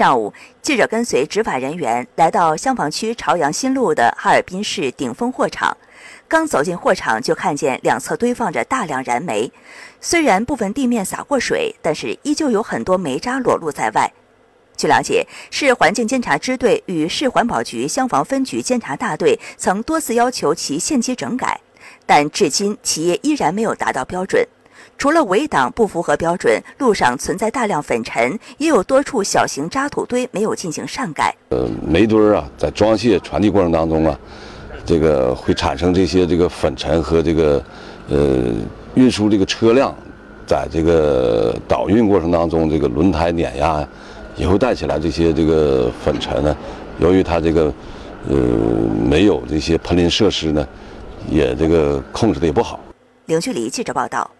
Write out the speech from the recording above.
上午，记者跟随执法人员来到香坊区朝阳新路的哈尔滨市顶峰货场。刚走进货场，就看见两侧堆放着大量燃煤。虽然部分地面洒过水，但是依旧有很多煤渣裸露在外。据了解，市环境监察支队与市环保局香坊分局监察大队曾多次要求其限期整改，但至今企业依然没有达到标准。除了围挡不符合标准，路上存在大量粉尘，也有多处小型渣土堆没有进行上盖。呃，煤堆儿啊，在装卸传递过程当中啊，这个会产生这些这个粉尘和这个呃运输这个车辆在这个导运过程当中，这个轮胎碾压也会带起来这些这个粉尘呢。由于它这个呃没有这些喷淋设施呢，也这个控制的也不好。零距离记者报道。